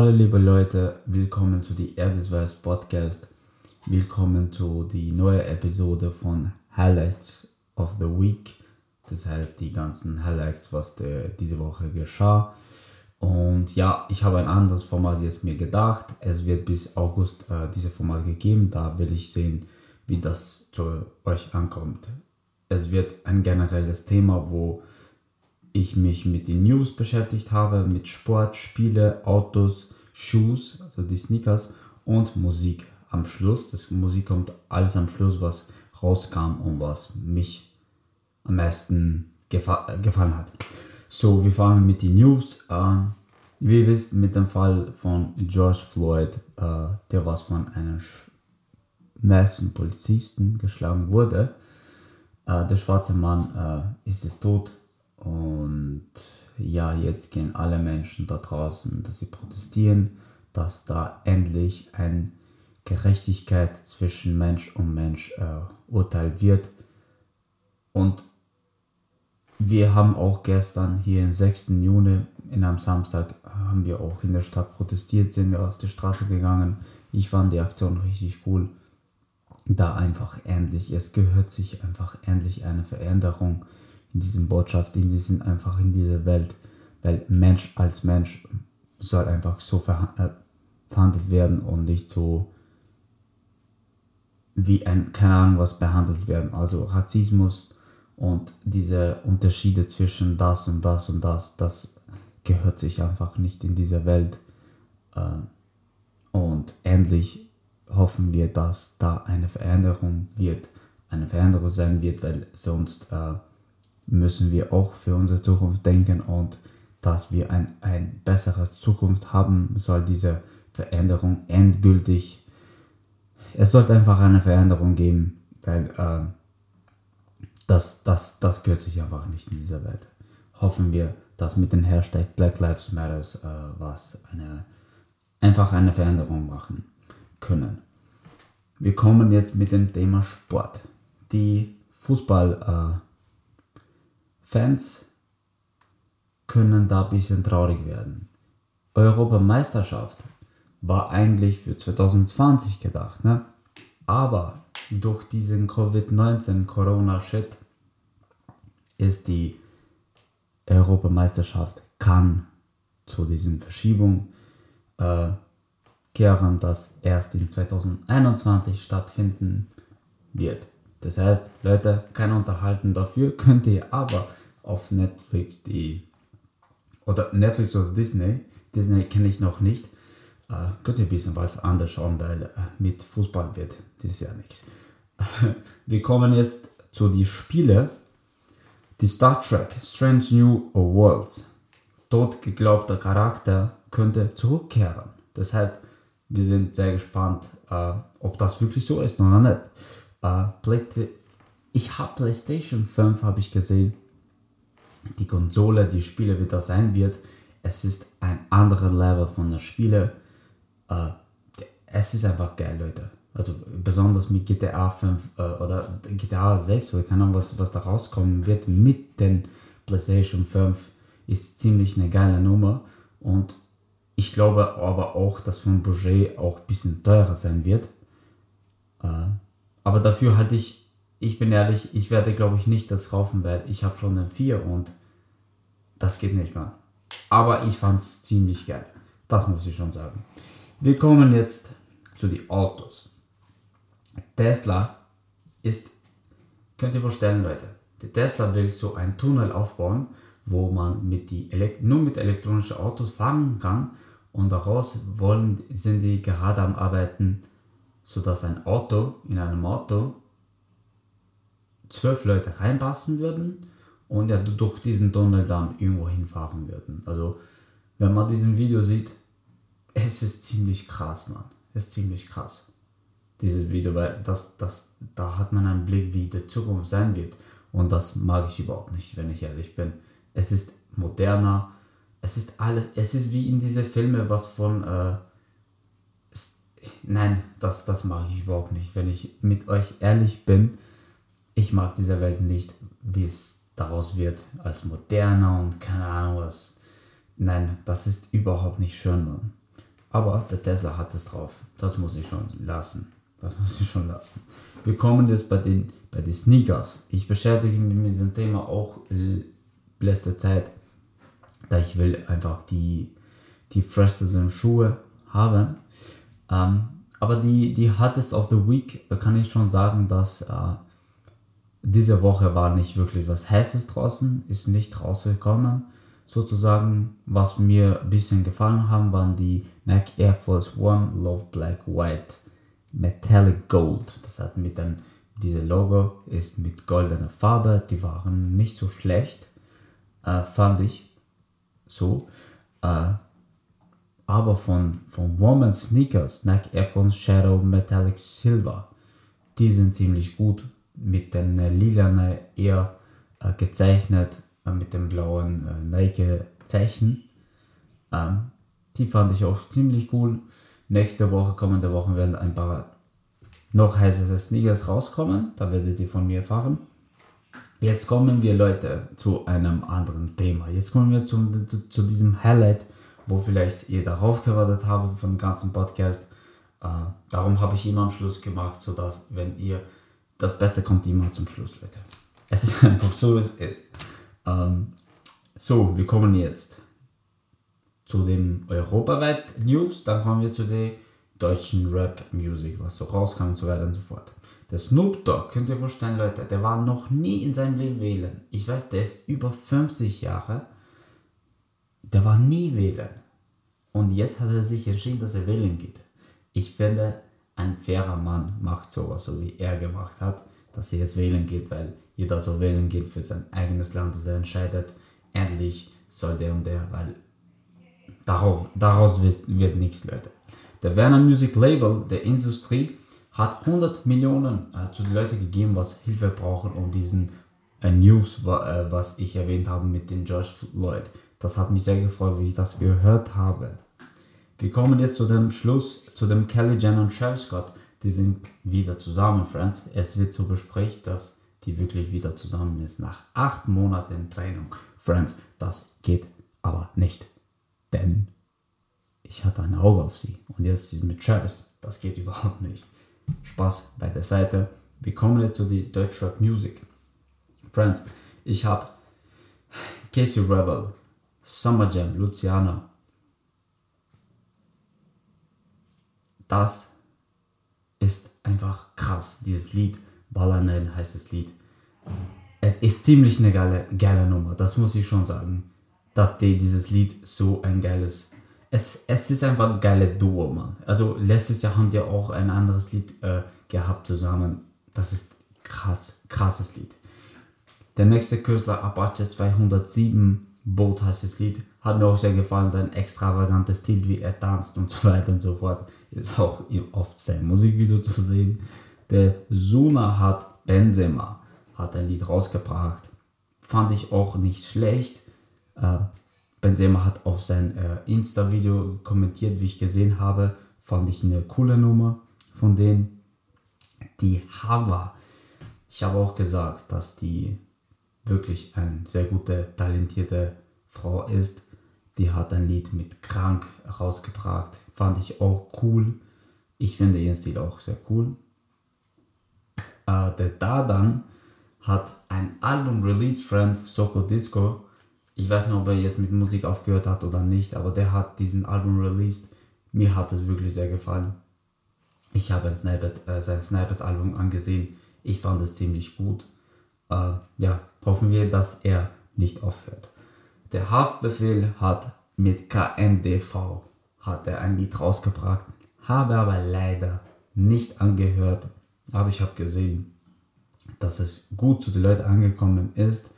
Hallo liebe Leute, willkommen zu die Erdesweiß Podcast. Willkommen zu die neue Episode von Highlights of the Week. Das heißt die ganzen Highlights, was der, diese Woche geschah. Und ja, ich habe ein anderes Format jetzt mir gedacht. Es wird bis August äh, diese Format gegeben. Da will ich sehen, wie das zu euch ankommt. Es wird ein generelles Thema, wo ich mich mit den News beschäftigt habe, mit Sport, Spiele, Autos, Shoes, also die Sneakers und Musik am Schluss. Das Musik kommt alles am Schluss, was rauskam und was mich am meisten gefa gefallen hat. So, wir fangen mit den News an. Wie ihr wisst, mit dem Fall von George Floyd, äh, der was von einem schwarzen Polizisten geschlagen wurde. Äh, der schwarze Mann äh, ist es tot und ja, jetzt gehen alle Menschen da draußen, dass sie protestieren, dass da endlich eine Gerechtigkeit zwischen Mensch und Mensch äh, urteilt wird. Und wir haben auch gestern hier am 6. Juni, in einem Samstag, haben wir auch in der Stadt protestiert, sind wir auf die Straße gegangen. Ich fand die Aktion richtig cool. Da einfach endlich, es gehört sich einfach endlich eine Veränderung in diesem Botschaft, in diesem, einfach in dieser Welt, weil Mensch als Mensch soll einfach so äh, verhandelt werden und nicht so wie ein, keine Ahnung was behandelt werden. Also Rassismus und diese Unterschiede zwischen das und das und das, das gehört sich einfach nicht in dieser Welt. Äh, und endlich hoffen wir, dass da eine Veränderung wird, eine Veränderung sein wird, weil sonst äh, müssen wir auch für unsere Zukunft denken und dass wir ein, ein besseres Zukunft haben, soll diese Veränderung endgültig, es sollte einfach eine Veränderung geben, weil äh, das, das, das gehört sich einfach nicht in dieser Welt. Hoffen wir, dass mit dem Hashtag Black Lives Matters äh, was eine, einfach eine Veränderung machen können. Wir kommen jetzt mit dem Thema Sport. Die Fußball- äh, Fans können da ein bisschen traurig werden. Europameisterschaft war eigentlich für 2020 gedacht, ne? aber durch diesen Covid-19 Corona-Shit ist die Europameisterschaft kann zu diesen Verschiebungen äh, kehren, das erst in 2021 stattfinden wird. Das heißt, Leute, kein Unterhalten dafür könnt ihr aber auf Netflix die oder Netflix oder Disney. Disney kenne ich noch nicht. Äh, könnt ihr ein bisschen was anderes schauen, weil äh, mit Fußball wird dieses Jahr nichts. Wir kommen jetzt zu den Spielen. Die Star Trek Strange New Worlds. Tot geglaubter Charakter könnte zurückkehren. Das heißt, wir sind sehr gespannt, äh, ob das wirklich so ist oder nicht. Äh, ich habe PlayStation 5 habe ich gesehen die Konsole, die Spiele, wie das sein wird. Es ist ein anderer Level von der Spiele. Äh, es ist einfach geil, Leute. Also besonders mit GTA 5 äh, oder GTA 6 oder keine Ahnung, was, was da rauskommen wird mit den PlayStation 5 ist ziemlich eine geile Nummer. Und ich glaube aber auch, dass vom Budget auch ein bisschen teurer sein wird. Äh, aber dafür halte ich ich bin ehrlich, ich werde glaube ich nicht das kaufen, weil ich habe schon eine 4 und das geht nicht mehr. Aber ich fand es ziemlich geil. Das muss ich schon sagen. Wir kommen jetzt zu den Autos. Tesla ist, könnt ihr vorstellen Leute, der Tesla will so einen Tunnel aufbauen, wo man mit die nur mit elektronischen Autos fahren kann und daraus wollen, sind die gerade am Arbeiten, sodass ein Auto in einem Auto zwölf Leute reinpassen würden und ja durch diesen Tunnel dann irgendwo hinfahren würden. Also wenn man diesen Video sieht, es ist ziemlich krass, Mann. Es ist ziemlich krass. Dieses Video, weil das, das, da hat man einen Blick, wie die Zukunft sein wird. Und das mag ich überhaupt nicht, wenn ich ehrlich bin. Es ist moderner, es ist alles, es ist wie in diese Filme, was von, äh, nein, das, das mag ich überhaupt nicht. Wenn ich mit euch ehrlich bin, ich mag diese Welt nicht, wie es daraus wird, als moderner und keine Ahnung was. Nein, das ist überhaupt nicht schön, Mann. Aber der Tesla hat es drauf. Das muss ich schon lassen. Das muss ich schon lassen. Wir kommen jetzt bei den, bei den Sneakers. Ich beschäftige mich mit diesem Thema auch äh, letzte Zeit, da ich will einfach die, die freshesten Schuhe haben. Ähm, aber die, die Hottest of the Week kann ich schon sagen, dass äh, diese Woche war nicht wirklich was Heißes draußen, ist nicht rausgekommen. Sozusagen, was mir ein bisschen gefallen haben, waren die Nike Air Force One Love Black White Metallic Gold. Das hat mit dann, diese Logo ist mit goldener Farbe, die waren nicht so schlecht, äh, fand ich so. Äh, aber von, von Woman Sneakers, Nike Air Force Shadow Metallic Silver, die sind ziemlich gut. Mit den äh, lilanen eher äh, gezeichnet, äh, mit dem blauen äh, Nike-Zeichen. Ähm, die fand ich auch ziemlich cool. Nächste Woche, kommende Woche werden ein paar noch heißere Sneakers rauskommen. Da werdet ihr von mir erfahren. Jetzt kommen wir, Leute, zu einem anderen Thema. Jetzt kommen wir zum, zu diesem Highlight wo vielleicht ihr darauf gewartet habt von dem ganzen Podcast. Äh, darum habe ich immer am Schluss gemacht, sodass, wenn ihr, das Beste kommt immer zum Schluss, Leute. Es ist einfach so, wie es ist. Ähm, so, wir kommen jetzt zu dem europaweit News, dann kommen wir zu der deutschen Rap-Music, was so rauskam und so weiter und so fort. Der Snoop Dogg, könnt ihr vorstellen, Leute, der war noch nie in seinem Leben wählen. Ich weiß, der ist über 50 Jahre. Der war nie wählen. Und jetzt hat er sich entschieden, dass er wählen geht. Ich finde, ein fairer Mann macht sowas, so wie er gemacht hat, dass er jetzt wählen geht, weil jeder so wählen geht für sein eigenes Land, dass er entscheidet, endlich soll der und der, weil darauf, daraus wird nichts, Leute. Der Werner Music Label der Industrie hat 100 Millionen äh, zu den Leuten gegeben, was Hilfe brauchen, um diesen äh, News, äh, was ich erwähnt habe mit dem George Floyd. Das hat mich sehr gefreut, wie ich das gehört habe. Wir kommen jetzt zu dem Schluss, zu dem Kelly Jenner und Travis Scott. Die sind wieder zusammen, Friends. Es wird so besprecht, dass die wirklich wieder zusammen ist. Nach acht Monaten Training. Friends, das geht aber nicht. Denn ich hatte ein Auge auf sie. Und jetzt mit Travis. Das geht überhaupt nicht. Spaß bei der Seite. Wir kommen jetzt zu die Deutschrap Music. Friends, ich habe Casey Rebel, Summer Jam, Luciana. Das ist einfach krass. Dieses Lied, Ballanen heißt das Lied. Ist ziemlich eine geile, geile Nummer, das muss ich schon sagen. Dass die, dieses Lied so ein geiles. Es, es ist einfach ein geiles Duo, Mann. Also letztes Jahr haben die auch ein anderes Lied äh, gehabt zusammen. Das ist krass, krasses Lied. Der nächste Künstler, Apache 207, Boat heißt das Lied. Hat mir auch sehr gefallen, sein extravagantes Stil, wie er tanzt und so weiter und so fort. Ist auch oft sein Musikvideo zu sehen. Der Suna hat Benzema, hat ein Lied rausgebracht. Fand ich auch nicht schlecht. Äh, Benzema hat auf sein äh, Insta-Video kommentiert, wie ich gesehen habe. Fand ich eine coole Nummer von denen. Die Hava. Ich habe auch gesagt, dass die wirklich eine sehr gute, talentierte Frau ist. Die hat ein Lied mit Krank rausgebracht. Fand ich auch cool. Ich finde ihren Stil auch sehr cool. Äh, der Dadan hat ein Album released, Friends, Soko Disco. Ich weiß nicht, ob er jetzt mit Musik aufgehört hat oder nicht, aber der hat diesen Album released. Mir hat es wirklich sehr gefallen. Ich habe Snapchat, äh, sein Snapchat-Album angesehen. Ich fand es ziemlich gut äh, ja, hoffen wir, dass er nicht aufhört. Der Haftbefehl hat mit KMDV hat er ein Lied rausgebracht, habe aber leider nicht angehört, aber ich habe gesehen, dass es gut zu den Leuten angekommen ist.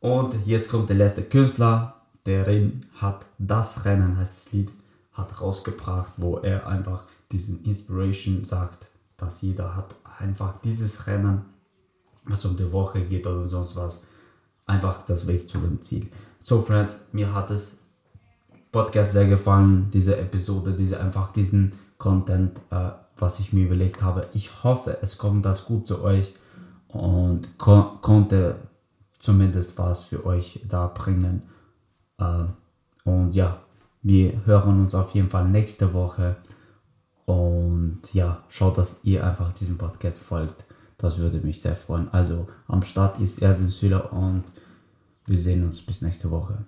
Und jetzt kommt der letzte Künstler, der Rin hat das Rennen, heißt das Lied, hat rausgebracht, wo er einfach diesen Inspiration sagt, dass jeder hat einfach dieses Rennen was um die Woche geht oder sonst was. Einfach das Weg zu dem Ziel. So, Friends, mir hat das Podcast sehr gefallen, diese Episode, diese einfach diesen Content, äh, was ich mir überlegt habe. Ich hoffe, es kommt das gut zu euch und ko konnte zumindest was für euch da bringen. Äh, und ja, Wir hören uns auf jeden Fall nächste Woche. Und ja, schaut, dass ihr einfach diesem Podcast folgt. Das würde mich sehr freuen. Also am Start ist Erwin Süler und wir sehen uns bis nächste Woche.